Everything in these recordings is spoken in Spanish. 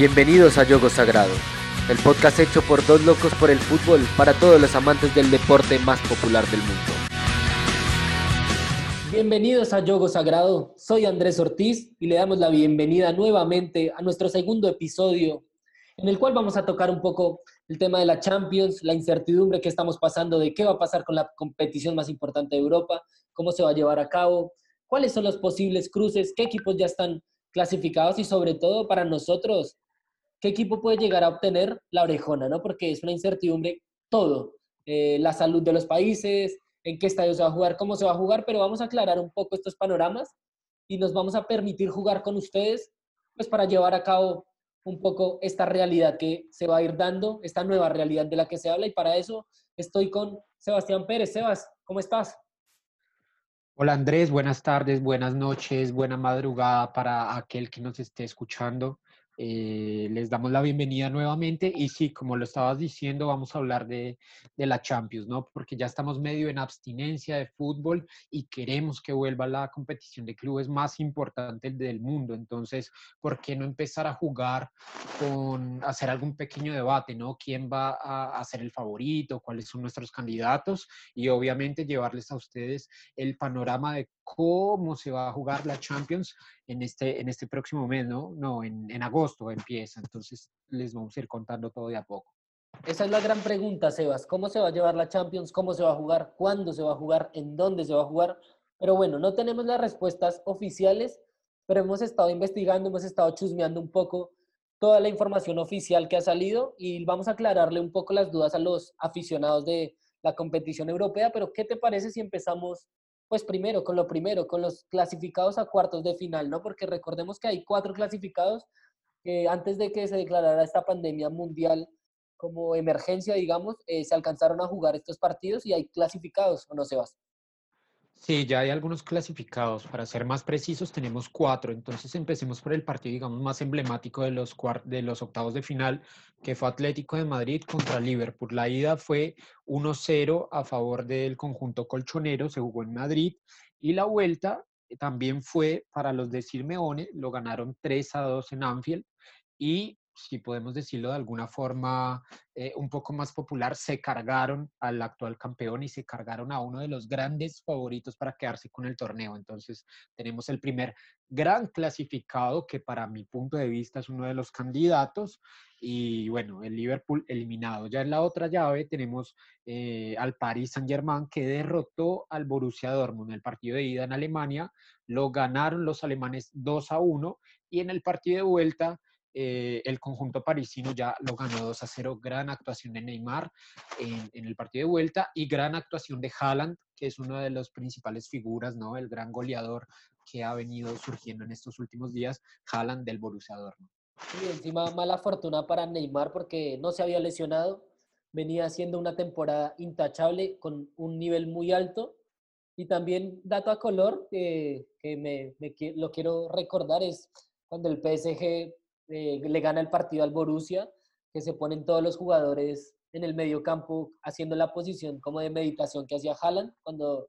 Bienvenidos a Yogo Sagrado, el podcast hecho por dos locos por el fútbol para todos los amantes del deporte más popular del mundo. Bienvenidos a Yogo Sagrado, soy Andrés Ortiz y le damos la bienvenida nuevamente a nuestro segundo episodio en el cual vamos a tocar un poco el tema de la Champions, la incertidumbre que estamos pasando de qué va a pasar con la competición más importante de Europa, cómo se va a llevar a cabo, cuáles son los posibles cruces, qué equipos ya están clasificados y sobre todo para nosotros, qué equipo puede llegar a obtener la orejona, ¿no? Porque es una incertidumbre todo, eh, la salud de los países, en qué estadio se va a jugar, cómo se va a jugar, pero vamos a aclarar un poco estos panoramas y nos vamos a permitir jugar con ustedes, pues para llevar a cabo un poco esta realidad que se va a ir dando, esta nueva realidad de la que se habla y para eso estoy con Sebastián Pérez. Sebas, ¿cómo estás? Hola Andrés, buenas tardes, buenas noches, buena madrugada para aquel que nos esté escuchando. Eh, les damos la bienvenida nuevamente y sí, como lo estabas diciendo, vamos a hablar de, de, la Champions, ¿no? Porque ya estamos medio en abstinencia de fútbol y queremos que vuelva la competición de clubes más importante del mundo. Entonces, ¿por qué no empezar a jugar con, hacer algún pequeño debate, ¿no? ¿Quién va a, a ser el favorito? ¿Cuáles son nuestros candidatos? Y obviamente llevarles a ustedes el panorama de cómo se va a jugar la Champions en este, en este próximo mes, ¿no? No, en, en agosto empieza, entonces les vamos a ir contando todo de a poco. Esa es la gran pregunta, Sebas. ¿Cómo se va a llevar la Champions? ¿Cómo se va a jugar? ¿Cuándo se va a jugar? ¿En dónde se va a jugar? Pero bueno, no tenemos las respuestas oficiales, pero hemos estado investigando, hemos estado chusmeando un poco toda la información oficial que ha salido y vamos a aclararle un poco las dudas a los aficionados de la competición europea. Pero, ¿qué te parece si empezamos pues primero, con lo primero, con los clasificados a cuartos de final, ¿no? Porque recordemos que hay cuatro clasificados que antes de que se declarara esta pandemia mundial como emergencia, digamos, eh, se alcanzaron a jugar estos partidos y hay clasificados, ¿o no, Sebas? Sí, ya hay algunos clasificados. Para ser más precisos, tenemos cuatro. Entonces empecemos por el partido, digamos, más emblemático de los, de los octavos de final, que fue Atlético de Madrid contra Liverpool. La ida fue 1-0 a favor del conjunto colchonero, se jugó en Madrid. Y la vuelta también fue para los de Simeone, lo ganaron 3-2 en Anfield. Y si podemos decirlo de alguna forma eh, un poco más popular, se cargaron al actual campeón y se cargaron a uno de los grandes favoritos para quedarse con el torneo. Entonces tenemos el primer gran clasificado que para mi punto de vista es uno de los candidatos y bueno, el Liverpool eliminado. Ya en la otra llave tenemos eh, al Paris Saint Germain que derrotó al Borussia Dortmund el partido de ida en Alemania. Lo ganaron los alemanes 2 a 1 y en el partido de vuelta eh, el conjunto parisino ya lo ganó 2 a 0. Gran actuación de Neymar en, en, el partido de vuelta y gran actuación de Haaland, que es una de las principales figuras, ¿no? El gran goleador que ha venido surgiendo en estos últimos días, Haaland del Borussia Dortmund. Y encima mala fortuna para Neymar porque no se había lesionado, venía haciendo una temporada intachable con un nivel muy alto. Y también, dato a color, que, que me, me, lo quiero recordar, es cuando el PSG eh, le gana el partido al Borussia, que se ponen todos los jugadores en el medio campo haciendo la posición como de meditación que hacía Haaland cuando,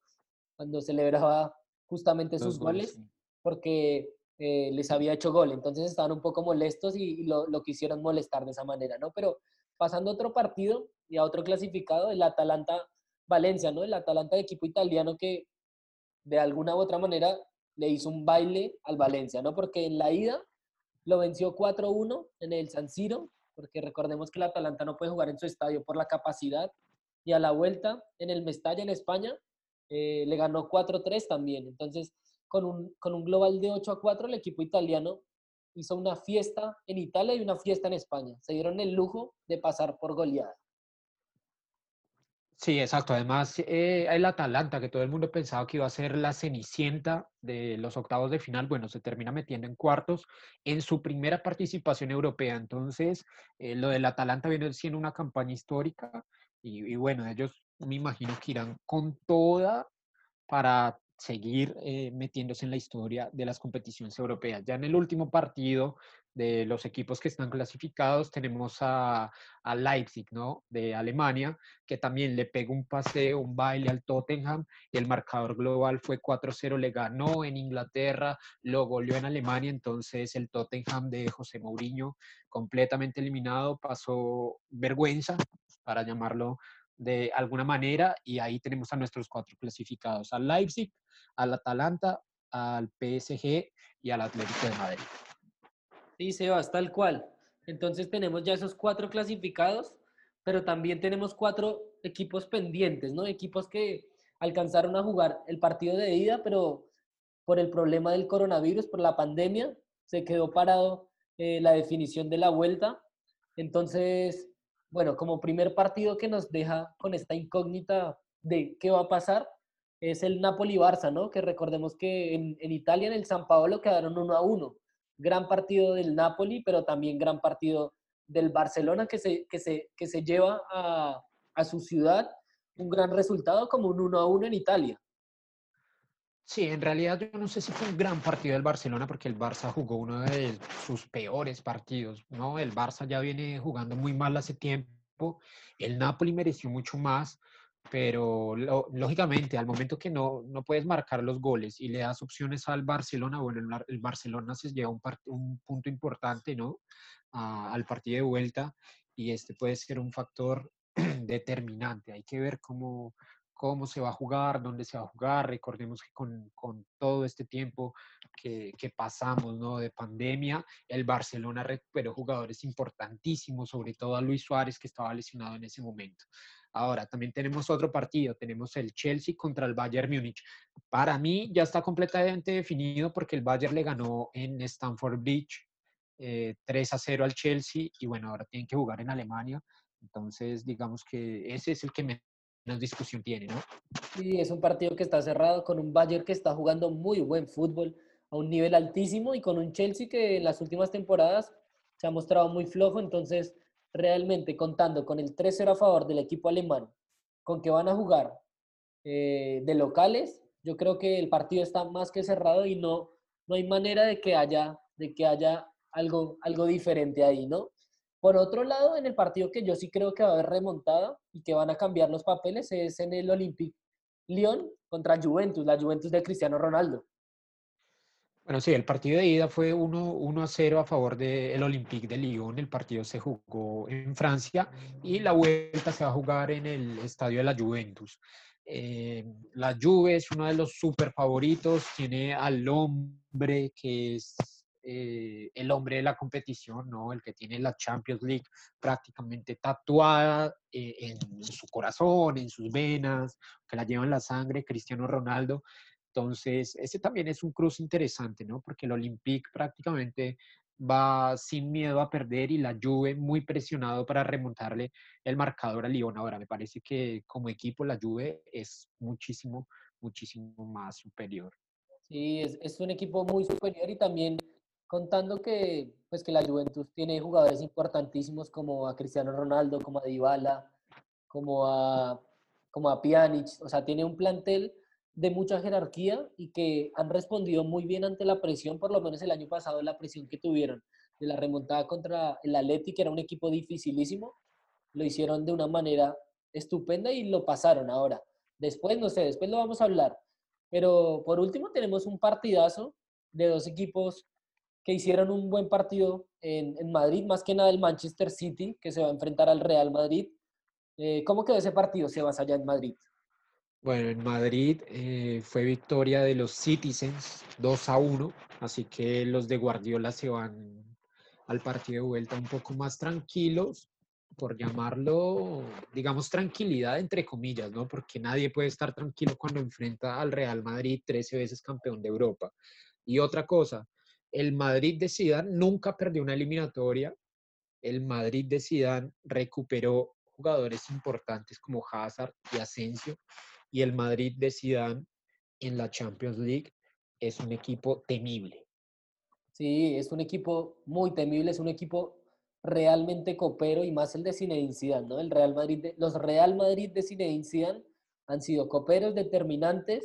cuando celebraba justamente sus goles, goles porque eh, les había hecho gol. Entonces estaban un poco molestos y, y lo, lo, quisieron molestar de esa manera, ¿no? Pero pasando a otro partido y a otro clasificado, el Atalanta-Valencia, ¿no? El Atalanta de equipo italiano que de alguna u otra manera le hizo un baile al Valencia, ¿no? Porque en la ida lo venció 4-1 en el San Siro, porque recordemos que el Atalanta no puede jugar en su estadio por la capacidad. Y a la vuelta, en el Mestalla, en España, eh, le ganó 4-3 también. Entonces, con un, con un global de 8 a 4, el equipo italiano hizo una fiesta en Italia y una fiesta en España. Se dieron el lujo de pasar por goleada. Sí, exacto. Además, eh, el Atalanta, que todo el mundo pensaba que iba a ser la cenicienta de los octavos de final, bueno, se termina metiendo en cuartos en su primera participación europea. Entonces, eh, lo del Atalanta viene siendo una campaña histórica y, y, bueno, ellos me imagino que irán con toda para seguir eh, metiéndose en la historia de las competiciones europeas. Ya en el último partido de los equipos que están clasificados tenemos a, a, Leipzig, ¿no? De Alemania, que también le pegó un paseo, un baile al Tottenham el marcador global fue 4-0, le ganó en Inglaterra, lo goleó en Alemania, entonces el Tottenham de José Mourinho completamente eliminado, pasó vergüenza, para llamarlo de alguna manera y ahí tenemos a nuestros cuatro clasificados, al Leipzig, al Atalanta, al PSG y al Atlético de Madrid. Sí, Sebas, tal cual. Entonces tenemos ya esos cuatro clasificados, pero también tenemos cuatro equipos pendientes, ¿no? Equipos que alcanzaron a jugar el partido de ida, pero por el problema del coronavirus, por la pandemia, se quedó parado eh, la definición de la vuelta. Entonces, bueno, como primer partido que nos deja con esta incógnita de qué va a pasar, es el Napoli-Barça, ¿no? Que recordemos que en, Italia, en el San Paolo, quedaron uno a uno. Gran partido del Napoli, pero también gran partido del Barcelona que se, que se, que se lleva a, a su ciudad un gran resultado como un 1 a 1 en Italia. Sí, en realidad yo no sé si fue un gran partido del Barcelona porque el Barça jugó uno de sus peores partidos, ¿no? El Barça ya viene jugando muy mal hace tiempo, el Napoli mereció mucho más, pero lógicamente al momento que no, no puedes marcar los goles y le das opciones al Barcelona, bueno, el, Barcelona se lleva un, un punto importante, ¿no? al partido de vuelta y este puede ser un factor determinante. Hay que ver cómo, cómo se va a jugar, dónde se va a jugar. Recordemos que con, con todo este tiempo que, que, pasamos ¿no? de pandemia, el Barcelona recuperó jugadores importantísimos, sobre todo a Luis Suárez, que estaba lesionado en ese momento. Ahora, también tenemos otro partido, tenemos el Chelsea contra el Bayern Múnich. Para mí ya está completamente definido porque el Bayern le ganó en Stamford Bridge 3 eh, a 0 al Chelsea y bueno, ahora tienen que jugar en Alemania. Entonces, digamos que ese es el que me una discusión tiene, ¿no? Sí, es un partido que está cerrado con un Bayern que está jugando muy buen fútbol a un nivel altísimo y con un Chelsea que en las últimas temporadas se ha mostrado muy flojo, entonces realmente contando con el 3-0 a favor del equipo alemán, con que van a jugar eh, de locales, yo creo que el partido está más que cerrado y no, no hay manera de que haya, de que haya algo, algo diferente ahí, ¿no? Por otro lado, en el partido que yo sí creo que va a haber remontada y que van a cambiar los papeles es en el Olympique Lyon contra Juventus, la Juventus de Cristiano Ronaldo. Bueno, sí, el partido de ida fue 1, a 0 a favor del Olympique de Lyon. El partido se jugó en Francia y la vuelta se va a jugar en el estadio de la Juventus. Eh, la Juve es uno de los super favoritos, tiene al hombre que es eh, el hombre de la competición, ¿no? El que tiene la Champions League prácticamente tatuada eh, en su corazón, en sus venas, que la lleva en la sangre, Cristiano Ronaldo. Entonces, ese también es un cruce interesante, ¿no? Porque el Olympique prácticamente va sin miedo a perder y la Juve muy presionado para remontarle el marcador a Lyon. Ahora, me parece que como equipo la Juve es muchísimo, muchísimo más superior. Sí, es, es un equipo muy superior y también contando que, pues, que la Juventus tiene jugadores importantísimos como a Cristiano Ronaldo, como a Dybala, como a, como a Pjanic, o sea, tiene un plantel de mucha jerarquía y que han respondido muy bien ante la presión, por lo menos el año pasado, la presión que tuvieron de la remontada contra el Atleti, que era un equipo dificilísimo, lo hicieron de una manera estupenda y lo pasaron ahora. Después, no sé, después lo vamos a hablar. Pero por último tenemos un partidazo de dos equipos que hicieron un buen partido en, Madrid, más que nada el Manchester City, que se va a enfrentar al Real Madrid. Eh, ¿Cómo quedó ese partido, Sebas, allá en Madrid? Bueno, en Madrid eh, fue victoria de los Citizens 2 a 1, así que los de Guardiola se van al partido de vuelta un poco más tranquilos, por llamarlo, digamos, tranquilidad entre comillas, ¿no? Porque nadie puede estar tranquilo cuando enfrenta al Real Madrid 13 veces campeón de Europa. Y otra cosa, el Madrid de Zidane nunca perdió una eliminatoria. El Madrid de Zidane recuperó jugadores importantes como Hazard y Asensio. Y el Madrid de Zidane en la Champions League es un equipo temible. Sí, es un equipo muy temible, es un equipo realmente copero y más el de Zinedine Zidane, ¿no? El Real Madrid los Real Madrid de Zinedine Zidane han sido coperos determinantes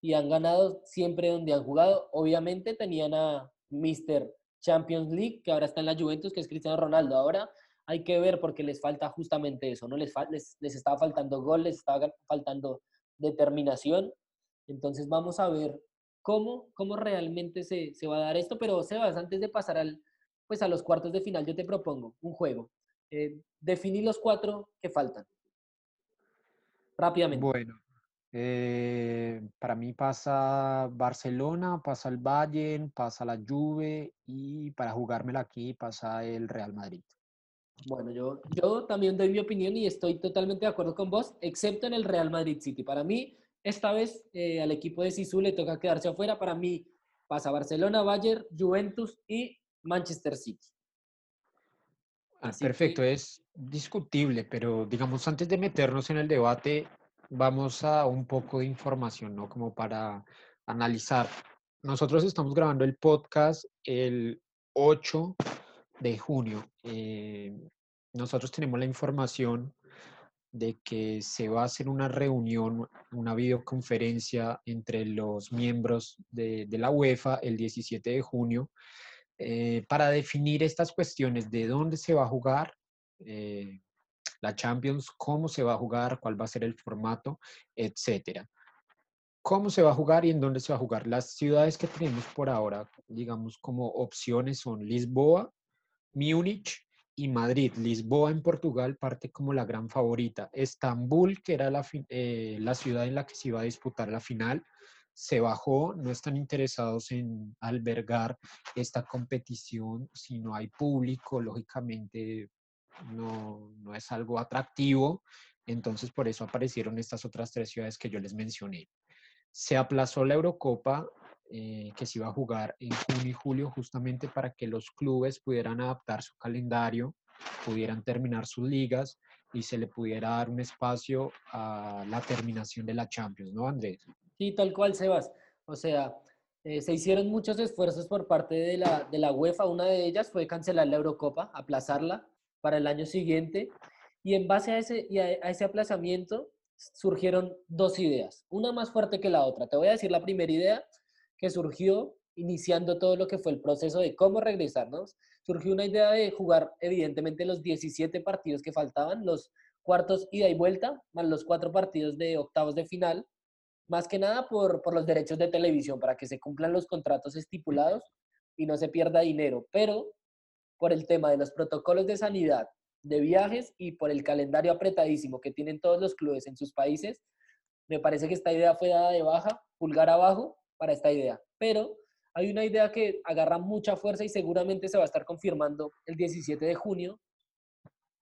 y han ganado siempre donde han jugado. Obviamente tenían a Mr. Champions League, que ahora está en la Juventus, que es Cristiano Ronaldo. Ahora hay que ver porque les falta justamente eso, ¿no? Les, les, les estaba faltando gol, les estaba faltando determinación. Entonces vamos a ver cómo, cómo realmente se, se va a dar esto. Pero Sebas, antes de pasar al, pues a los cuartos de final, yo te propongo un juego. Eh, definir los cuatro que faltan. Rápidamente. Bueno, eh, para mí pasa Barcelona, pasa el Bayern, pasa la Juve y para jugármela aquí pasa el Real Madrid. Bueno, yo, yo también doy mi opinión y estoy totalmente de acuerdo con vos, excepto en el Real Madrid City. Para mí, esta vez eh, al equipo de Sisu le toca quedarse afuera. Para mí pasa Barcelona, Bayern, Juventus y Manchester City. Ah, perfecto, es discutible, pero digamos, antes de meternos en el debate, vamos a un poco de información, ¿no? Como para analizar. Nosotros estamos grabando el podcast el 8 de junio. Eh, nosotros tenemos la información de que se va a hacer una reunión, una videoconferencia entre los miembros de, la UEFA el 17 de junio eh, para definir estas cuestiones de dónde se va a jugar eh, la Champions, cómo se va a jugar, cuál va a ser el formato, etcétera. ¿Cómo se va a jugar y en dónde se va a jugar? Las ciudades que tenemos por ahora, digamos como opciones son Lisboa, Múnich y Madrid. Lisboa en Portugal parte como la gran favorita. Estambul, que era la, eh, la ciudad en la que se iba a disputar la final, se bajó, no están interesados en albergar esta competición si no hay público, lógicamente no, no, es algo atractivo, entonces por eso aparecieron estas otras tres ciudades que yo les mencioné. Se aplazó la Eurocopa eh, que se iba a jugar en junio y julio justamente para que los clubes pudieran adaptar su calendario, pudieran terminar sus ligas y se le pudiera dar un espacio a la terminación de la Champions, ¿no, Andrés? Sí, tal cual, Sebas. O sea, eh, se hicieron muchos esfuerzos por parte de la, de la UEFA. Una de ellas fue cancelar la Eurocopa, aplazarla para el año siguiente. Y en base a ese, a ese aplazamiento surgieron dos ideas, una más fuerte que la otra. Te voy a decir la primera idea que surgió iniciando todo lo que fue el proceso de cómo regresarnos. Surgió una idea de jugar, evidentemente, los 17 partidos que faltaban, los cuartos ida y vuelta, más los cuatro partidos de octavos de final, más que nada por, por los derechos de televisión, para que se cumplan los contratos estipulados y no se pierda dinero, pero por el tema de los protocolos de sanidad, de viajes y por el calendario apretadísimo que tienen todos los clubes en sus países, me parece que esta idea fue dada de baja, pulgar abajo, para esta idea. Pero hay una idea que agarra mucha fuerza y seguramente se va a estar confirmando el 17 de junio.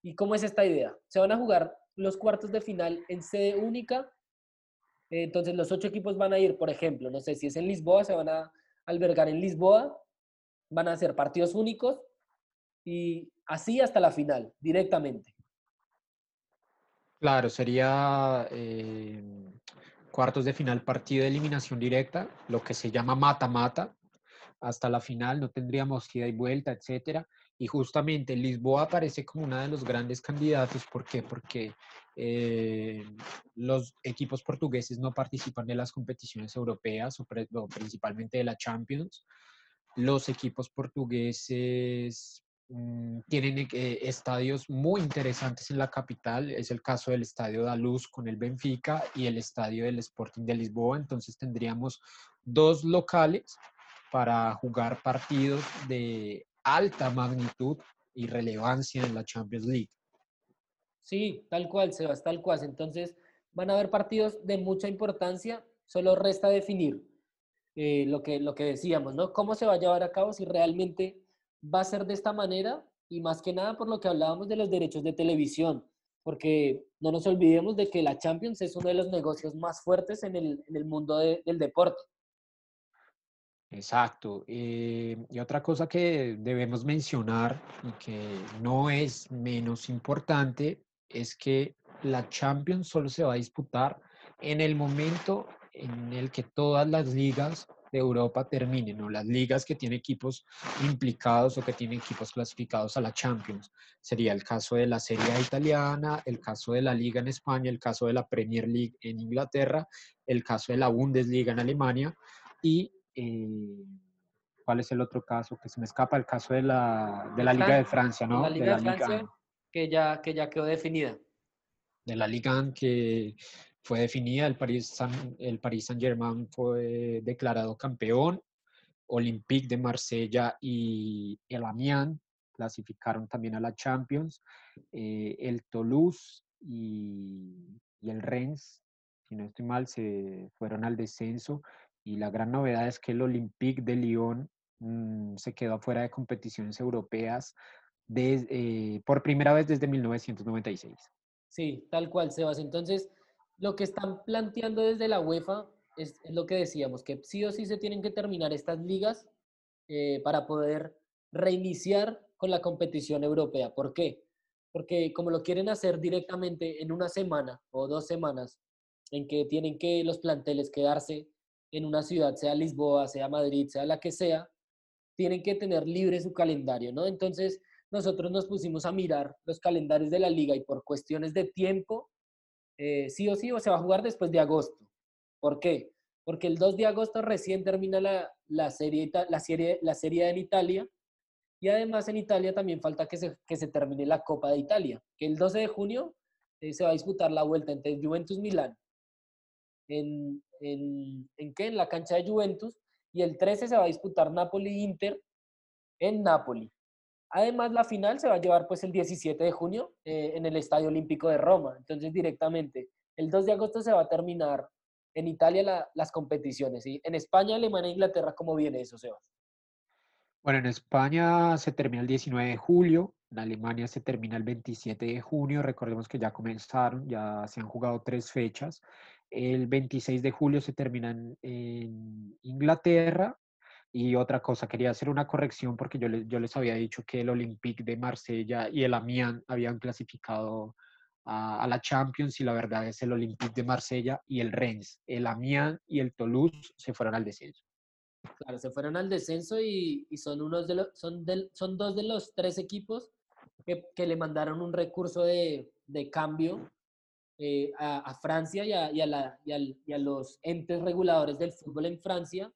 ¿Y cómo es esta idea? Se van a jugar los cuartos de final en sede única. Entonces los ocho equipos van a ir, por ejemplo, no sé si es en Lisboa, se van a albergar en Lisboa, van a ser partidos únicos y así hasta la final, directamente. Claro, sería eh, cuartos de final, partido de eliminación directa, lo que se llama mata-mata, hasta la final, no tendríamos ida y vuelta, etcétera. Y justamente Lisboa aparece como uno de los grandes candidatos. ¿Por qué? Porque eh, los equipos portugueses no participan de las competiciones europeas o, principalmente de la Champions. Los equipos portugueses tienen eh, estadios muy interesantes en la capital. Es el caso del Estadio da Luz con el Benfica y el Estadio del Sporting de Lisboa. Entonces tendríamos dos locales para jugar partidos de alta magnitud y relevancia en la Champions League. Sí, tal cual, Sebas, tal cual. Entonces van a haber partidos de mucha importancia. Solo resta definir eh, lo, que, lo que decíamos, ¿no? ¿Cómo se va a llevar a cabo si realmente va a ser de esta manera y más que nada por lo que hablábamos de los derechos de televisión, porque no nos olvidemos de que la Champions es uno de los negocios más fuertes en el, mundo del deporte. Exacto. Eh, y otra cosa que debemos mencionar y que no es menos importante es que la Champions solo se va a disputar en el momento en el que todas las ligas de Europa terminen, o las ligas que tienen equipos implicados o que tienen equipos clasificados a la Champions. Sería el caso de la Serie A italiana, el caso de la Liga en España, el caso de la Premier League en Inglaterra, el caso de la Bundesliga en Alemania y... Eh, ¿Cuál es el otro caso? Que se me escapa el caso de la, de la Liga de Francia, ¿no? La Liga de, Francia, que, ya, que ya quedó definida. De la Liga que fue definida, el Paris, Saint, el Paris Saint-Germain fue declarado campeón, Olympique de Marsella y el Amiens clasificaron también a la Champions, eh, el Toulouse y, y el Rennes, si no estoy mal, se fueron al descenso y la gran novedad es que el Olympique de Lyon Mm, se quedó fuera de competiciones europeas eh, por primera vez desde 1996. Sí, tal cual, Sebas. Entonces, lo que están planteando desde la UEFA es, lo que decíamos, que sí o sí se tienen que terminar estas ligas eh, para poder reiniciar con la competición europea. ¿Por qué? Porque como lo quieren hacer directamente en una semana o dos semanas, en que tienen que los planteles quedarse en una ciudad, sea Lisboa, sea Madrid, sea la que sea, tienen que tener libre su calendario, ¿no? Entonces, nosotros nos pusimos a mirar los calendarios de la liga y por cuestiones de tiempo, eh, sí o sí, o se va a jugar después de agosto. ¿Por qué? Porque el 2 de agosto recién termina la, serie, la, serie, la serie en Italia y además en Italia también falta que se, que se termine la Copa de Italia, que el 12 de junio eh, se va a disputar la vuelta entre Juventus Milán. ¿En, en, ¿En qué? En la cancha de Juventus y el 13 se va a disputar Napoli-Inter en Napoli. Además, la final se va a llevar pues el 17 de junio eh, en el Estadio Olímpico de Roma. Entonces, directamente, el 2 de agosto se va a terminar en Italia las competiciones. ¿sí? En España, Alemania e Inglaterra, ¿cómo viene eso, Sebas? Bueno, en España se termina el 19 de julio, en Alemania se termina el 27 de junio. Recordemos que ya comenzaron, ya se han jugado tres fechas. El 26 de julio se terminan en Inglaterra. Y otra cosa, quería hacer una corrección porque yo, les, yo les había dicho que el Olympique de Marsella y el Amiens habían clasificado a, la Champions y la verdad es el Olympique de Marsella y el Rennes. El Amiens y el Toulouse se fueron al descenso. Claro, se fueron al descenso y, son, unos de los, son, son dos de los tres equipos que, que le mandaron un recurso de, de cambio eh, a, Francia y a, y, la, y, a, los entes reguladores del fútbol en Francia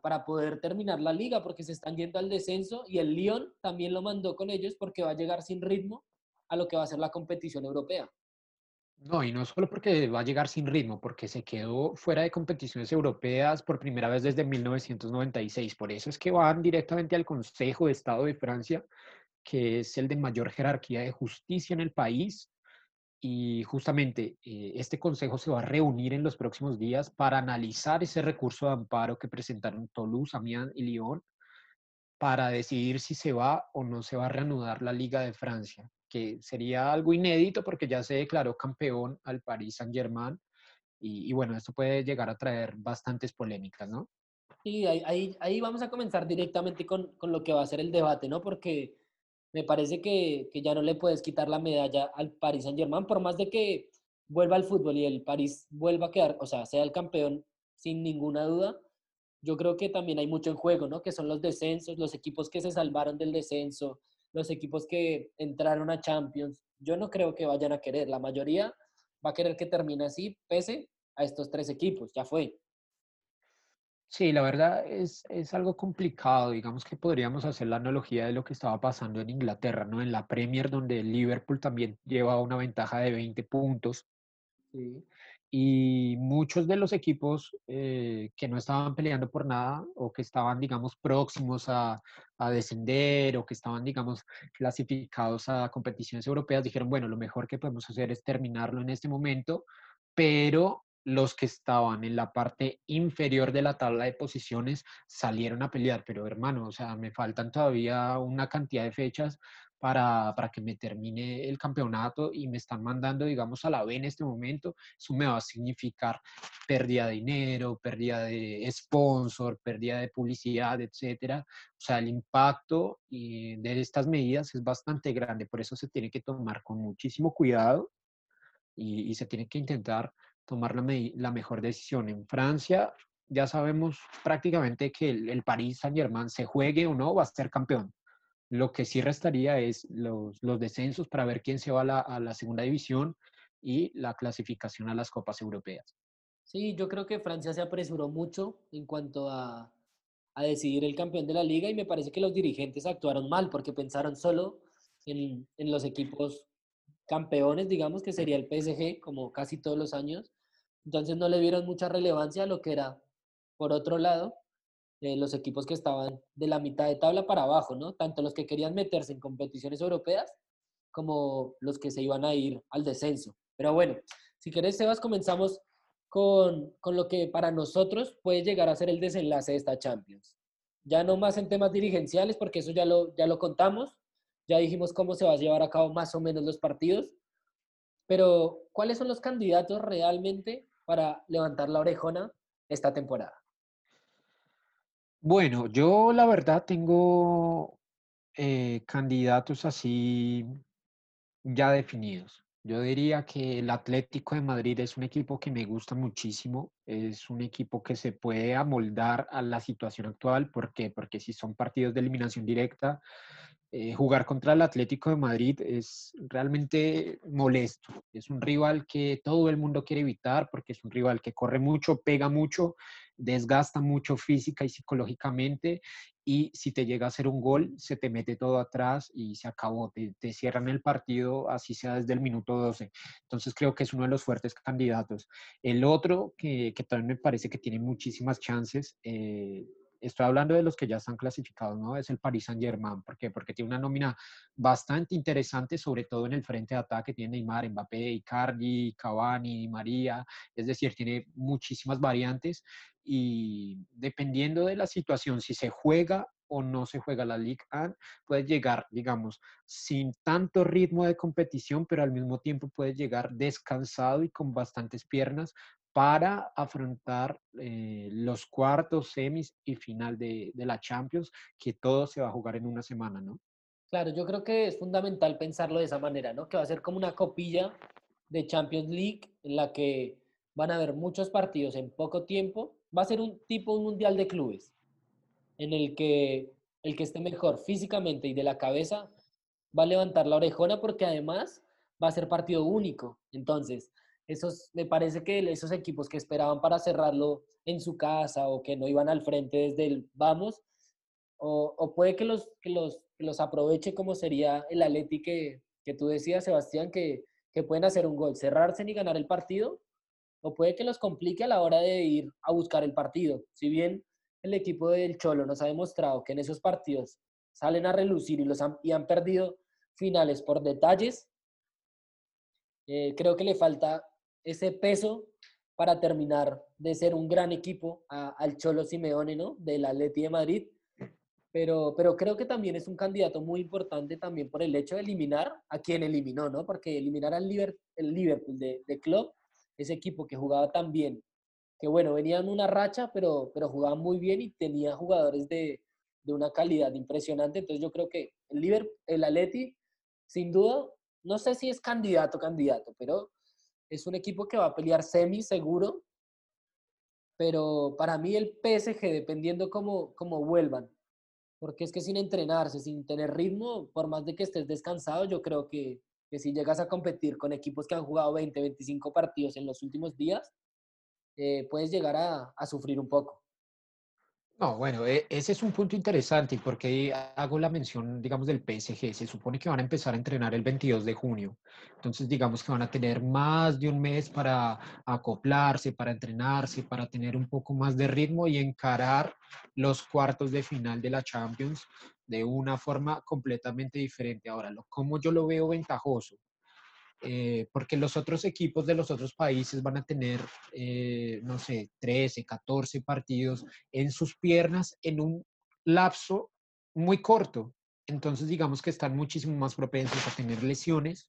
para, poder terminar la liga, porque se están yendo al descenso y el Lyon también lo mandó con ellos porque va a llegar sin ritmo a lo que va a ser la competición europea. No, y no solo porque va a llegar sin ritmo, porque se quedó fuera de competiciones europeas por primera vez desde 1996. Por eso es que van directamente al Consejo de Estado de Francia, que es el de mayor jerarquía de justicia en el país, y justamente eh, este consejo se va a reunir en los próximos días para analizar ese recurso de amparo que presentaron Toulouse, Amiens y Lyon para decidir si se va o no se va a reanudar la Liga de Francia, que sería algo inédito porque ya se declaró campeón al Paris Saint-Germain y, bueno, esto puede llegar a traer bastantes polémicas, ¿no? Sí, ahí, ahí, ahí vamos a comenzar directamente con, con, lo que va a ser el debate, ¿no? Porque me parece que, ya no le puedes quitar la medalla al Paris Saint Germain, por más de que vuelva al fútbol y el París vuelva a quedar, o sea, sea el campeón sin ninguna duda. Yo creo que también hay mucho en juego, ¿no? Que son los descensos, los equipos que se salvaron del descenso, los equipos que entraron a Champions. Yo no creo que vayan a querer. La mayoría va a querer que termine así, pese a estos tres equipos. Ya fue. Sí, la verdad es, es, algo complicado. Digamos que podríamos hacer la analogía de lo que estaba pasando en Inglaterra, ¿no? En la Premier, donde Liverpool también lleva una ventaja de 20 puntos. Y muchos de los equipos eh, que no estaban peleando por nada o que estaban, digamos, próximos a, a descender o que estaban, digamos, clasificados a competiciones europeas, dijeron, bueno, lo mejor que podemos hacer es terminarlo en este momento, pero los que estaban en la parte inferior de la tabla de posiciones salieron a pelear, pero hermano, o sea, me faltan todavía una cantidad de fechas para, para, que me termine el campeonato y me están mandando, digamos, a la B en este momento, eso me va a significar pérdida de dinero, pérdida de sponsor, pérdida de publicidad, etcétera. O sea, el impacto de estas medidas es bastante grande, por eso se tiene que tomar con muchísimo cuidado y, y se tiene que intentar tomar la, mejor decisión. En Francia ya sabemos prácticamente que el, el Paris Saint Germain se juegue o no, va a ser campeón. Lo que sí restaría es los, los descensos para ver quién se va a la, a la segunda división y la clasificación a las copas europeas. Sí, yo creo que Francia se apresuró mucho en cuanto a, a decidir el campeón de la liga y me parece que los dirigentes actuaron mal porque pensaron solo en, en los equipos campeones, digamos que sería el PSG, como casi todos los años. Entonces no le dieron mucha relevancia a lo que era, por otro lado, eh, los equipos que estaban de la mitad de tabla para abajo, ¿no? Tanto los que querían meterse en competiciones europeas como los que se iban a ir al descenso. Pero bueno, si querés, Sebas, comenzamos con, con lo que para nosotros puede llegar a ser el desenlace de esta Champions. Ya no más en temas dirigenciales, porque eso ya lo, ya lo contamos, ya dijimos cómo se va a llevar a cabo más o menos los partidos, pero ¿cuáles son los candidatos realmente para levantar la orejona esta temporada? Bueno, yo la verdad tengo eh, candidatos así ya definidos. Yo diría que el Atlético de Madrid es un equipo que me gusta muchísimo, es un equipo que se puede amoldar a la situación actual. ¿Por qué? Porque si son partidos de eliminación directa, eh, jugar contra el Atlético de Madrid es realmente molesto. Es un rival que todo el mundo quiere evitar porque es un rival que corre mucho, pega mucho, desgasta mucho física y psicológicamente y si te llega a hacer un gol, se te mete todo atrás y se acabó, te, te, cierran el partido, así sea desde el minuto 12. Entonces creo que es uno de los fuertes candidatos. El otro que, que también me parece que tiene muchísimas chances, eh, estoy hablando de los que ya están clasificados, ¿no? Es el Paris Saint Germain. ¿Por qué? Porque tiene una nómina bastante interesante, sobre todo en el frente de ataque. Tiene Neymar, Mbappé, Icardi, Cavani, María. Es decir, tiene muchísimas variantes y dependiendo de la situación, si se juega o no se juega la Ligue 1, puede llegar, digamos, sin tanto ritmo de competición, pero al mismo tiempo puede llegar descansado y con bastantes piernas para afrontar eh, los cuartos, semis y final de, de, la Champions, que todo se va a jugar en una semana, ¿no? Claro, yo creo que es fundamental pensarlo de esa manera, ¿no? Que va a ser como una copilla de Champions League en la que van a haber muchos partidos en poco tiempo. Va a ser un tipo un mundial de clubes en el que el que esté mejor físicamente y de la cabeza va a levantar la orejona porque además va a ser partido único. Entonces, esos, me parece que esos equipos que esperaban para cerrarlo en su casa o que no iban al frente desde el vamos, o, puede que los, que, los, que los aproveche como sería el Atleti que, que tú decías, Sebastián, que, que pueden hacer un gol, cerrarse y ganar el partido, o puede que los complique a la hora de ir a buscar el partido. Si bien el equipo del Cholo nos ha demostrado que en esos partidos salen a relucir y, los han, y han perdido finales por detalles, eh, creo que le falta ese peso para terminar de ser un gran equipo al Cholo Simeone, ¿no? Del Atleti de Madrid. Pero, pero creo que también es un candidato muy importante también por el hecho de eliminar a quien eliminó, ¿no? Porque eliminar al Liverpool, el Liverpool de, de Club, ese equipo que jugaba tan bien, que bueno, venían una racha, pero, pero jugaban muy bien y tenía jugadores de, de una calidad impresionante. Entonces yo creo que el Liverpool, el Atleti, sin duda, no sé si es candidato, candidato, pero es un equipo que va a pelear semi seguro, pero para mí el PSG, dependiendo cómo, cómo vuelvan, porque es que sin entrenarse, sin tener ritmo, por más de que estés descansado, yo creo que, que si llegas a competir con equipos que han jugado 20, 25 partidos en los últimos días, eh, puedes llegar a, a sufrir un poco. No, bueno, e, ese es un punto interesante porque hago la mención, digamos, del PSG. Se supone que van a empezar a entrenar el 22 de junio. Entonces, digamos que van a tener más de un mes para acoplarse, para entrenarse, para tener un poco más de ritmo y encarar los cuartos de final de la Champions de una forma completamente diferente. Ahora, lo, ¿cómo yo lo veo ventajoso? Eh, porque los otros equipos de los otros países van a tener, eh, no sé, 13, 14 partidos en sus piernas en un lapso muy corto. Entonces, digamos que están muchísimo más propensos a tener lesiones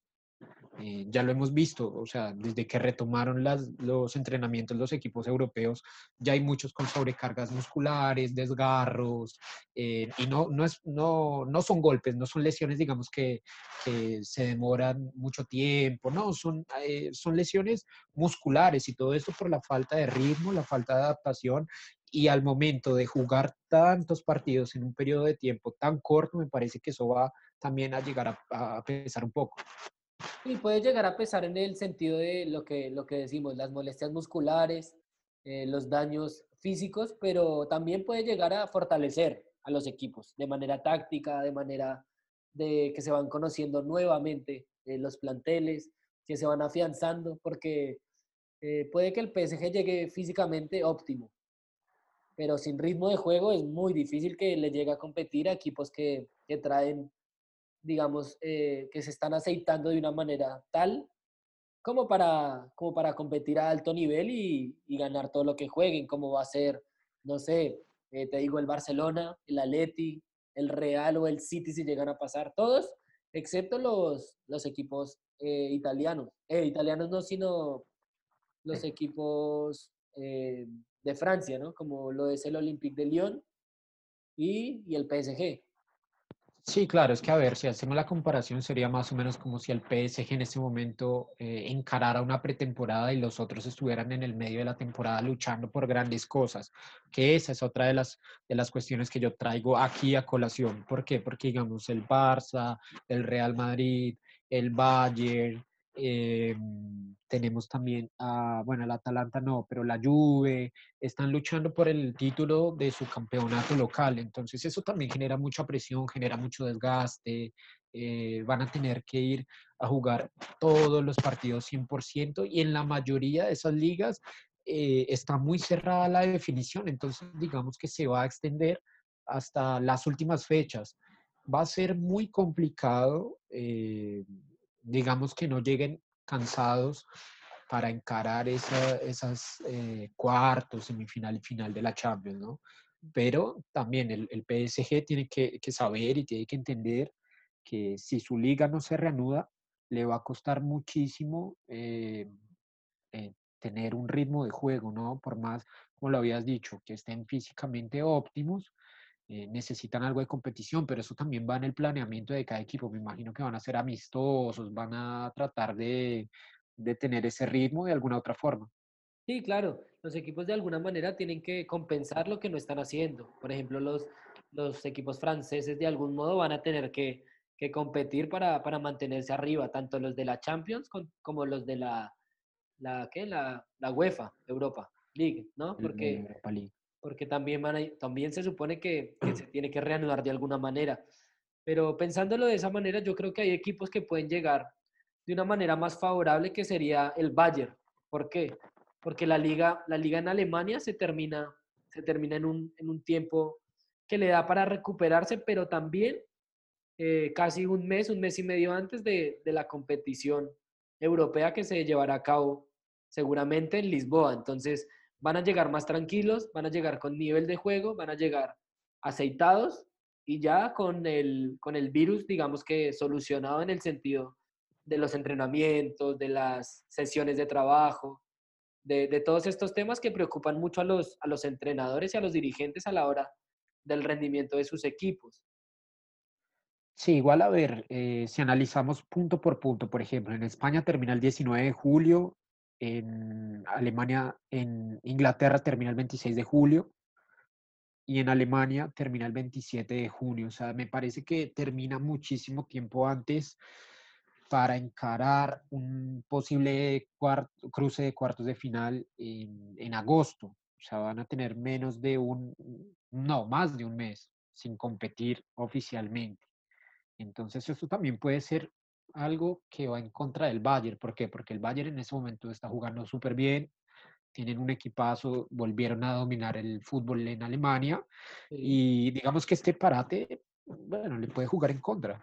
eh, ya lo hemos visto, o sea, desde que retomaron las, los entrenamientos los equipos europeos, ya hay muchos con sobrecargas musculares, desgarros, eh, y no, no, es, no, no son golpes, no son lesiones, digamos, que, que se demoran mucho tiempo, no, son, eh, son lesiones musculares y todo esto por la falta de ritmo, la falta de adaptación y al momento de jugar tantos partidos en un periodo de tiempo tan corto, me parece que eso va también a llegar a, a pesar un poco. Y puede llegar a pesar en el sentido de lo que, lo que decimos, las molestias musculares, eh, los daños físicos, pero también puede llegar a fortalecer a los equipos de manera táctica, de manera de que se van conociendo nuevamente eh, los planteles, que se van afianzando, porque eh, puede que el PSG llegue físicamente óptimo, pero sin ritmo de juego es muy difícil que le llegue a competir a equipos que, que traen, digamos, eh, que se están aceitando de una manera tal como para, como para competir a alto nivel y, y ganar todo lo que jueguen, como va a ser, no sé, eh, te digo, el Barcelona, el Atleti, el Real o el City si llegan a pasar, todos, excepto los, los equipos eh, italianos. italianos no, sino los equipos de Francia, ¿no? Como lo es el Olympique de Lyon y, y, el PSG. Sí, claro, es que a ver, si hacemos la comparación, sería más o menos como si el PSG en este momento eh, encarara una pretemporada y los otros estuvieran en el medio de la temporada luchando por grandes cosas, que esa es otra de las, de las cuestiones que yo traigo aquí a colación. ¿Por qué? Porque, digamos, el Barça, el Real Madrid, el Bayern, eh, tenemos también a, bueno, el Atalanta no, pero la Juve, están luchando por el título de su campeonato local. Entonces eso también genera mucha presión, genera mucho desgaste. Eh, van a tener que ir a jugar todos los partidos 100% y en la mayoría de esas ligas eh, está muy cerrada la definición. Entonces digamos que se va a extender hasta las últimas fechas. Va a ser muy complicado digamos que no lleguen cansados para encarar esa, esas eh, cuartos, semifinal y final de la Champions, ¿no? Pero también el, el PSG tiene que, que, saber y tiene que entender que si su liga no se reanuda, le va a costar muchísimo eh, eh, tener un ritmo de juego, ¿no? Por más, como lo habías dicho, que estén físicamente óptimos, eh, necesitan algo de competición, pero eso también va en el planeamiento de cada equipo. Me imagino que van a ser amistosos, van a tratar de, de tener ese ritmo de alguna otra forma. Sí, claro, los equipos de alguna manera tienen que compensar lo que no están haciendo. Por ejemplo, los, los equipos franceses de algún modo van a tener que, que competir para, para, mantenerse arriba, tanto los de la Champions como los de la, la, ¿qué? la, la UEFA, Europa League, ¿no? Porque, Europa League porque también, también se supone que, se tiene que reanudar de alguna manera. Pero pensándolo de esa manera, yo creo que hay equipos que pueden llegar de una manera más favorable, que sería el Bayern. ¿Por qué? Porque la liga, la liga en Alemania se termina, se termina en, un, en un tiempo que le da para recuperarse, pero también eh, casi un mes, un mes y medio antes de, de la competición europea que se llevará a cabo seguramente en Lisboa. Entonces, van a llegar más tranquilos, van a llegar con nivel de juego, van a llegar aceitados y ya con el, con el virus, digamos que solucionado en el sentido de los entrenamientos, de las sesiones de trabajo, de, de, todos estos temas que preocupan mucho a los, a los entrenadores y a los dirigentes a la hora del rendimiento de sus equipos. Sí, igual a ver, eh, si analizamos punto por punto, por ejemplo, en España termina el 19 de julio, en Alemania, en Inglaterra termina el 26 de julio y en Alemania termina el 27 de junio. O sea, me parece que termina muchísimo tiempo antes para encarar un posible cruce de cuartos de final en, en agosto. O sea, van a tener menos de un, no, más de un mes sin competir oficialmente. Entonces, eso también puede ser algo que va en contra del Bayern. ¿Por qué? Porque el Bayern en ese momento está jugando súper bien, tienen un equipazo, volvieron a dominar el fútbol en Alemania y digamos que este parate, bueno, le puede jugar en contra.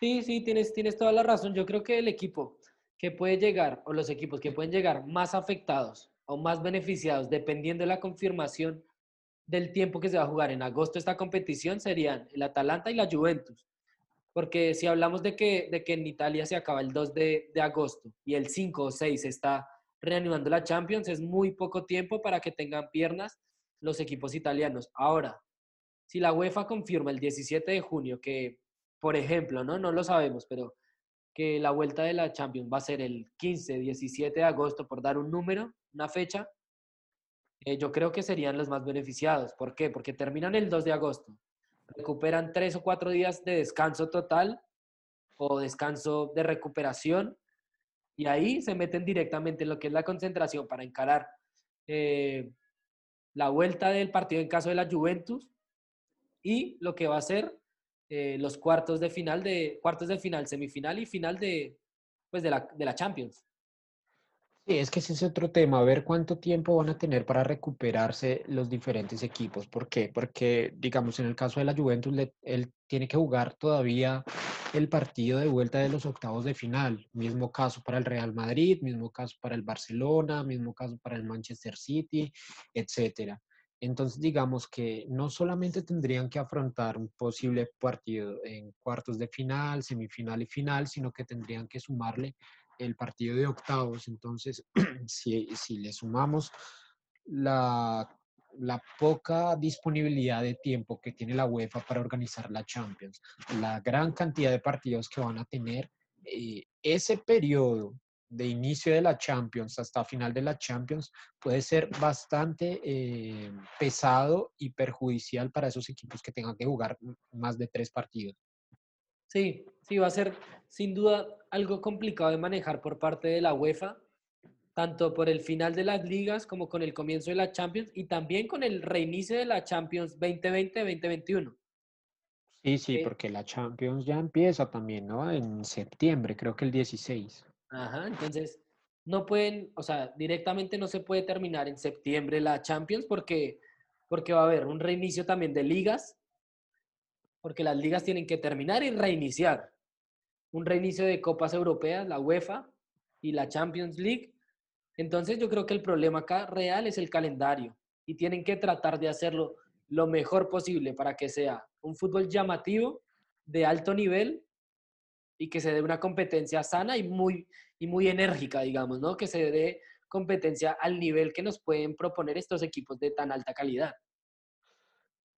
Sí, sí, tienes, tienes toda la razón. Yo creo que el equipo que puede llegar, o los equipos que pueden llegar más afectados o más beneficiados, dependiendo de la confirmación del tiempo que se va a jugar en agosto esta competición, serían el Atalanta y la Juventus. Porque si hablamos de que, de que en Italia se acaba el 2 de, agosto y el 5 o 6 está reanimando la Champions, es muy poco tiempo para que tengan piernas los equipos italianos. Ahora, si la UEFA confirma el 17 de junio que, por ejemplo, no, no lo sabemos, pero que la vuelta de la Champions va a ser el 15, 17 de agosto, por dar un número, una fecha, eh, yo creo que serían los más beneficiados. ¿Por qué? Porque terminan el 2 de agosto, recuperan tres o cuatro días de descanso total o descanso de recuperación y ahí se meten directamente en lo que es la concentración para encarar eh, la vuelta del partido en caso de la Juventus y lo que va a ser eh, los cuartos de final de cuartos de final, semifinal y final de pues de la, de la Champions. Sí, es que ese es otro tema, a ver cuánto tiempo van a tener para recuperarse los diferentes equipos. ¿Por qué? Porque, digamos, en el caso de la Juventus, él tiene que jugar todavía el partido de vuelta de los octavos de final. Mismo caso para el Real Madrid, mismo caso para el Barcelona, mismo caso para el Manchester City, etcétera. Entonces, digamos que no solamente tendrían que afrontar un posible partido en cuartos de final, semifinal y final, sino que tendrían que sumarle el partido de octavos. Entonces, si, si le sumamos la, la, poca disponibilidad de tiempo que tiene la UEFA para organizar la Champions, la gran cantidad de partidos que van a tener, eh, ese periodo de inicio de la Champions hasta final de la Champions puede ser bastante eh, pesado y perjudicial para esos equipos que tengan que jugar más de tres partidos. Sí, sí, va a ser sin duda algo complicado de manejar por parte de la UEFA, tanto por el final de las ligas como con el comienzo de la Champions y también con el reinicio de la Champions 2020-2021. Sí, sí, eh porque la Champions ya empieza también, ¿no? En septiembre, creo que el 16. Ajá, entonces no pueden, o sea, directamente no se puede terminar en septiembre la Champions porque, porque va a haber un reinicio también de ligas porque las ligas tienen que terminar y reiniciar. Un reinicio de copas europeas, la UEFA y la Champions League. Entonces yo creo que el problema acá real es el calendario y tienen que tratar de hacerlo lo mejor posible para que sea un fútbol llamativo, de alto nivel y que se dé una competencia sana y muy, y muy enérgica, digamos, ¿no? Que se dé competencia al nivel que nos pueden proponer estos equipos de tan alta calidad.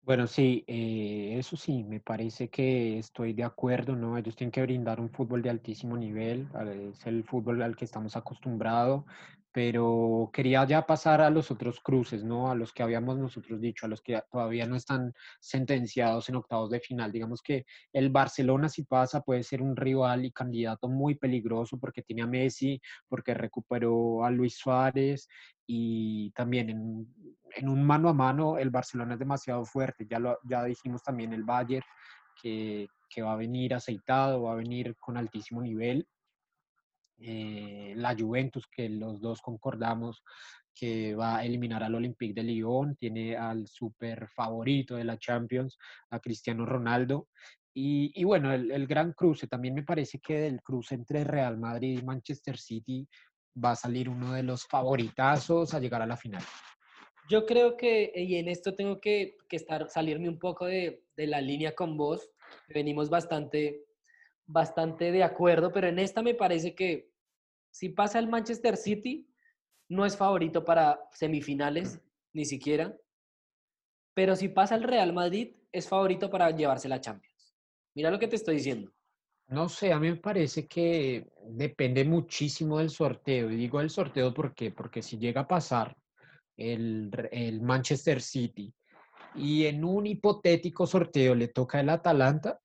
Bueno, sí, eh, eso sí, me parece que estoy de acuerdo, ¿no? Ellos tienen que brindar un fútbol de altísimo nivel, es el fútbol al que estamos acostumbrados, pero quería ya pasar a los otros cruces, ¿no? A los que habíamos nosotros dicho, a los que todavía no están sentenciados en octavos de final. Digamos que el Barcelona si pasa puede ser un rival y candidato muy peligroso porque tiene a Messi, porque recuperó a Luis Suárez y también en, en un mano a mano el Barcelona es demasiado fuerte. Ya, lo, ya dijimos también el Bayern que, que va a venir aceitado, va a venir con altísimo nivel eh, la Juventus, que los dos concordamos que va a eliminar al Olympique de Lyon, tiene al super favorito de la Champions, a Cristiano Ronaldo. Y, bueno, el, gran cruce, también me parece que del cruce entre Real Madrid y Manchester City va a salir uno de los favoritazos a llegar a la final. Yo creo que, y en esto tengo que, estar, salirme un poco de, de la línea con vos, venimos bastante bastante de acuerdo, pero en esta me parece que si pasa el Manchester City, no es favorito para semifinales, ni siquiera. Pero si pasa el Real Madrid, es favorito para llevarse la Champions. Mira lo que te estoy diciendo. No sé, a mí me parece que depende muchísimo del sorteo. Y digo el sorteo ¿por qué? porque si llega a pasar el, el Manchester City y en un hipotético sorteo le toca el Atalanta,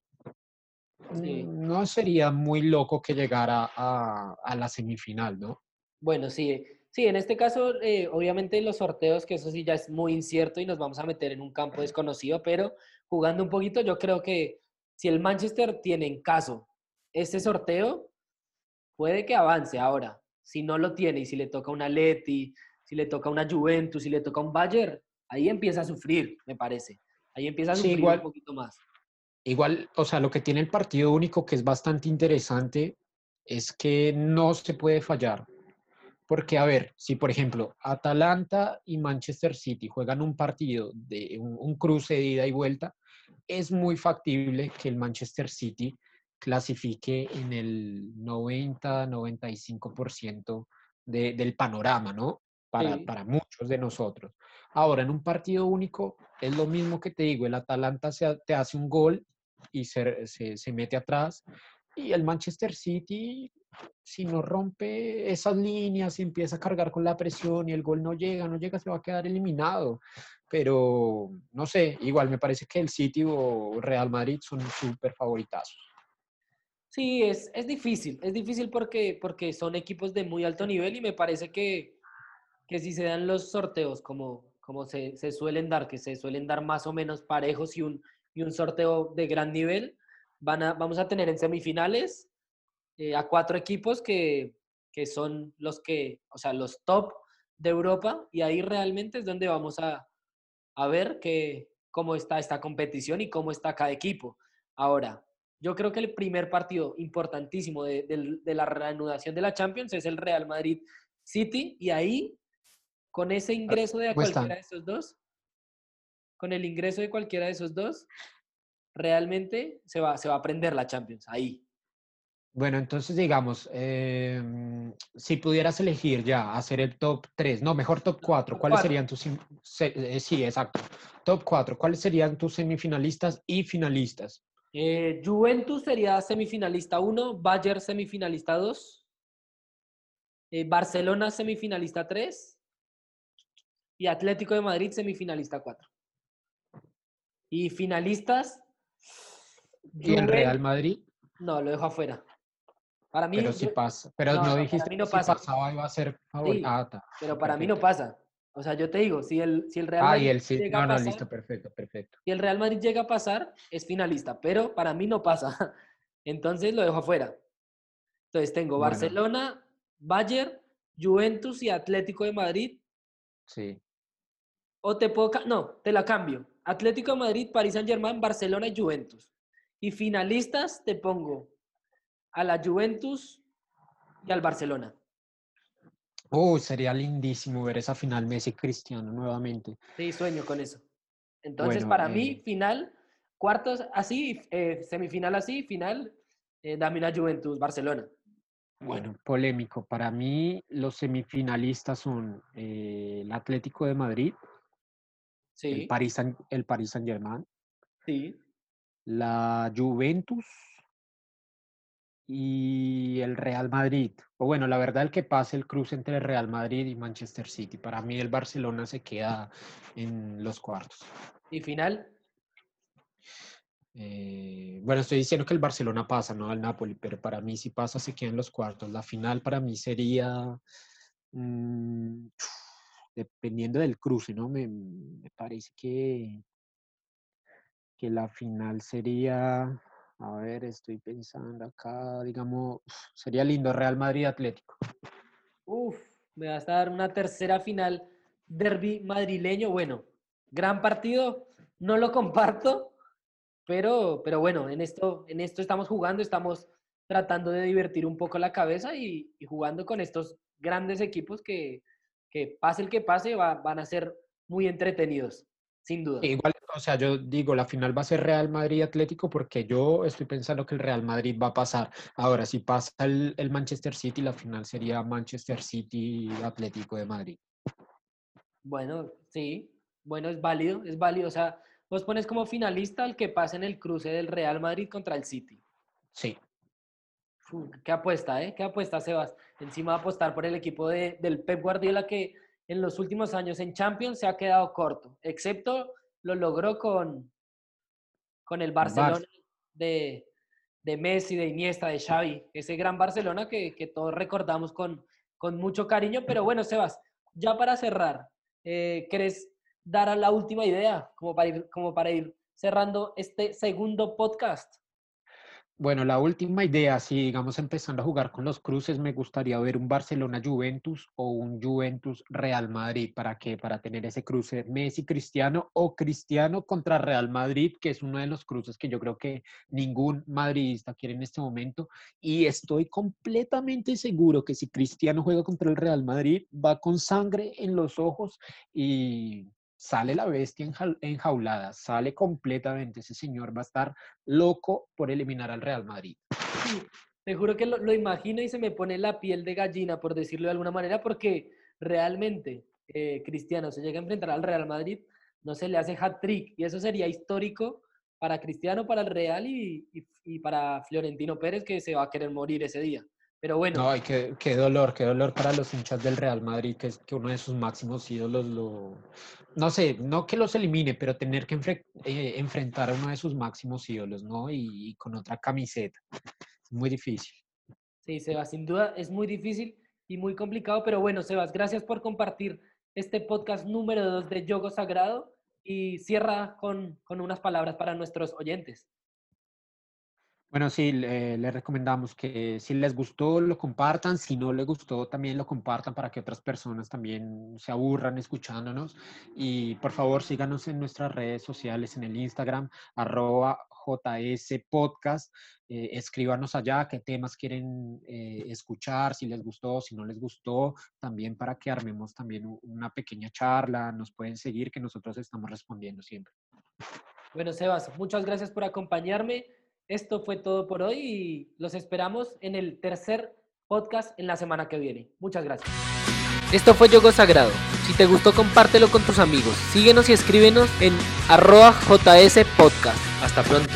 no sería muy loco que llegara a, la semifinal, ¿no? Bueno, sí, sí, en este caso, eh, obviamente los sorteos, que eso sí ya es muy incierto y nos vamos a meter en un campo desconocido, pero jugando un poquito, yo creo que si el Manchester tiene en caso este sorteo, puede que avance ahora. Si no lo tiene y si le toca una Leti, si le toca una Juventus, si le toca un Bayern, ahí empieza a sufrir, me parece. Ahí empieza a sufrir un poquito más. Igual, o sea, lo que tiene el partido único que es bastante interesante es que no se puede fallar. Porque, a ver, si por ejemplo Atalanta y Manchester City juegan un partido de un, cruce de ida y vuelta, es muy factible que el Manchester City clasifique en el 90-95% del panorama, ¿no? Para, para muchos de nosotros. Ahora, en un partido único, es lo mismo que te digo, el Atalanta se, te hace un gol y se, se, mete atrás, y el Manchester City si no rompe esas líneas y empieza a cargar con la presión y el gol no llega, no llega, se va a quedar eliminado. Pero no sé, igual me parece que el City o Real Madrid son súper favoritazos. Sí, es, es difícil, es difícil porque, porque son equipos de muy alto nivel y me parece que, que si se dan los sorteos como, como se, se, suelen dar, que se suelen dar más o menos parejos y un, y un sorteo de gran nivel, van a, vamos a tener en semifinales eh, a cuatro equipos que, que son los que, o sea, los top de Europa y ahí realmente es donde vamos a, a ver que, cómo está esta competición y cómo está cada equipo. Ahora, yo creo que el primer partido importantísimo de, de, la reanudación de la Champions es el Real Madrid City y ahí, con ese ingreso de cualquiera de esos dos, con el ingreso de cualquiera de esos dos, realmente se va, se va a aprender la Champions ahí. Bueno, entonces digamos, eh, si pudieras elegir ya hacer el top 3, no, mejor top 4, ¿cuáles serían tus... Eh, sí, exacto. Top 4, ¿cuáles serían tus semifinalistas y finalistas? Eh, Juventus sería semifinalista 1, Bayern semifinalista 2, eh, Barcelona semifinalista 3 y Atlético de Madrid semifinalista 4. Y finalistas. ¿Y el Real Madrid? No, lo dejo afuera. Para mí, pero si pasa. Pero no, dijiste que si pasaba iba a ser pero para mí no pasa. O sea, yo te digo, si el, si el Real Madrid. Ah, y el sí, llega no, no, listo, perfecto, perfecto. Si el Real Madrid llega a pasar, es finalista, pero para mí no pasa. Entonces lo dejo afuera. Entonces tengo Barcelona, Bayern, Juventus y Atlético de Madrid. Sí. O te puedo. No, te la cambio. Atlético de Madrid, París Saint-Germain, Barcelona y Juventus. Y finalistas te pongo a la Juventus y al Barcelona. Oh, sería lindísimo ver esa final Messi Cristiano nuevamente. Sí, sueño con eso. Entonces, para mí, eh final, cuartos así, eh, semifinal así, final, eh, dame una Juventus Barcelona. Bueno, polémico. Para mí, los semifinalistas son eh, el Atlético de Madrid, sí. el Paris, el Paris Saint Germain, sí. la Juventus y el Real Madrid. O bueno, la verdad el que pase el cruce entre el Real Madrid y Manchester City. Para mí el Barcelona se queda en los cuartos. ¿Y final? Eh, bueno, estoy diciendo que el Barcelona pasa, no al Napoli, pero para mí si pasa se queda en los cuartos. La final para mí sería, mmm, dependiendo del cruce, ¿no? Me, me parece que, que la final sería a ver, estoy pensando acá, digamos, sería lindo Real Madrid Atlético. Uf, me vas a dar una tercera final derby madrileño. Bueno, gran partido, no lo comparto, pero, pero bueno, en esto, en esto estamos jugando, estamos tratando de divertir un poco la cabeza y, jugando con estos grandes equipos que, que pase el que pase, van a ser muy entretenidos, sin duda. Igual o sea, yo digo, la final va a ser Real Madrid-Atlético porque yo estoy pensando que el Real Madrid va a pasar. Ahora, si pasa el, Manchester City, la final sería Manchester City-Atlético de Madrid. Bueno, sí, bueno, es válido, es válido. O sea, vos pones como finalista al que pase en el cruce del Real Madrid contra el City. Sí. Qué apuesta, ¿eh? Qué apuesta, Sebas. Encima apostar por el equipo de, del Pep Guardiola que en los últimos años en Champions se ha quedado corto, excepto lo logró con, con el Barcelona de, de, Messi, de Iniesta, de Xavi, ese gran Barcelona que, que, todos recordamos con, con mucho cariño. Pero bueno, Sebas, ya para cerrar, eh, ¿querés dar a la última idea como para ir, como para ir cerrando este segundo podcast? Bueno, la última idea, si digamos empezando a jugar con los cruces, me gustaría ver un Barcelona-Juventus o un Juventus-Real Madrid. ¿Para qué? Para tener ese cruce Messi-Cristiano o Cristiano contra Real Madrid, que es uno de los cruces que yo creo que ningún madridista quiere en este momento. Y estoy completamente seguro que si Cristiano juega contra el Real Madrid, va con sangre en los ojos y sale la bestia enjaulada, sale completamente. Ese señor va a estar loco por eliminar al Real Madrid. te juro que lo, imagino y se me pone la piel de gallina, por decirlo de alguna manera, porque realmente eh, Cristiano se llega a enfrentar al Real Madrid, no se le hace hat-trick y eso sería histórico para Cristiano, para el Real y, y, para Florentino Pérez, que se va a querer morir ese día. Pero bueno. No, y qué, qué, dolor, qué dolor para los hinchas del Real Madrid, que es que uno de sus máximos ídolos lo... No sé, no que los elimine, pero tener que eh, enfrentar a uno de sus máximos ídolos, ¿no? Y, y, con otra camiseta. Es muy difícil. Sí, Sebas, sin duda es muy difícil y muy complicado, pero bueno, Sebas, gracias por compartir este podcast número 2 de Yogo Sagrado y cierra con, con unas palabras para nuestros oyentes. Bueno, sí, le, recomendamos que si les gustó lo compartan, si no les gustó también lo compartan para que otras personas también se aburran escuchándonos. Y por favor síganos en nuestras redes sociales, en el Instagram, arroba JS Podcast. Eh, escríbanos allá qué temas quieren eh, escuchar, si les gustó, si no les gustó, también para que armemos también una pequeña charla. Nos pueden seguir que nosotros estamos respondiendo siempre. Bueno, Sebas, muchas gracias por acompañarme. Esto fue todo por hoy y los esperamos en el tercer podcast en la semana que viene. Muchas gracias. Esto fue Yogo Sagrado. Si te gustó, compártelo con tus amigos. Síguenos y escríbenos en arroba JS Podcast. Hasta pronto.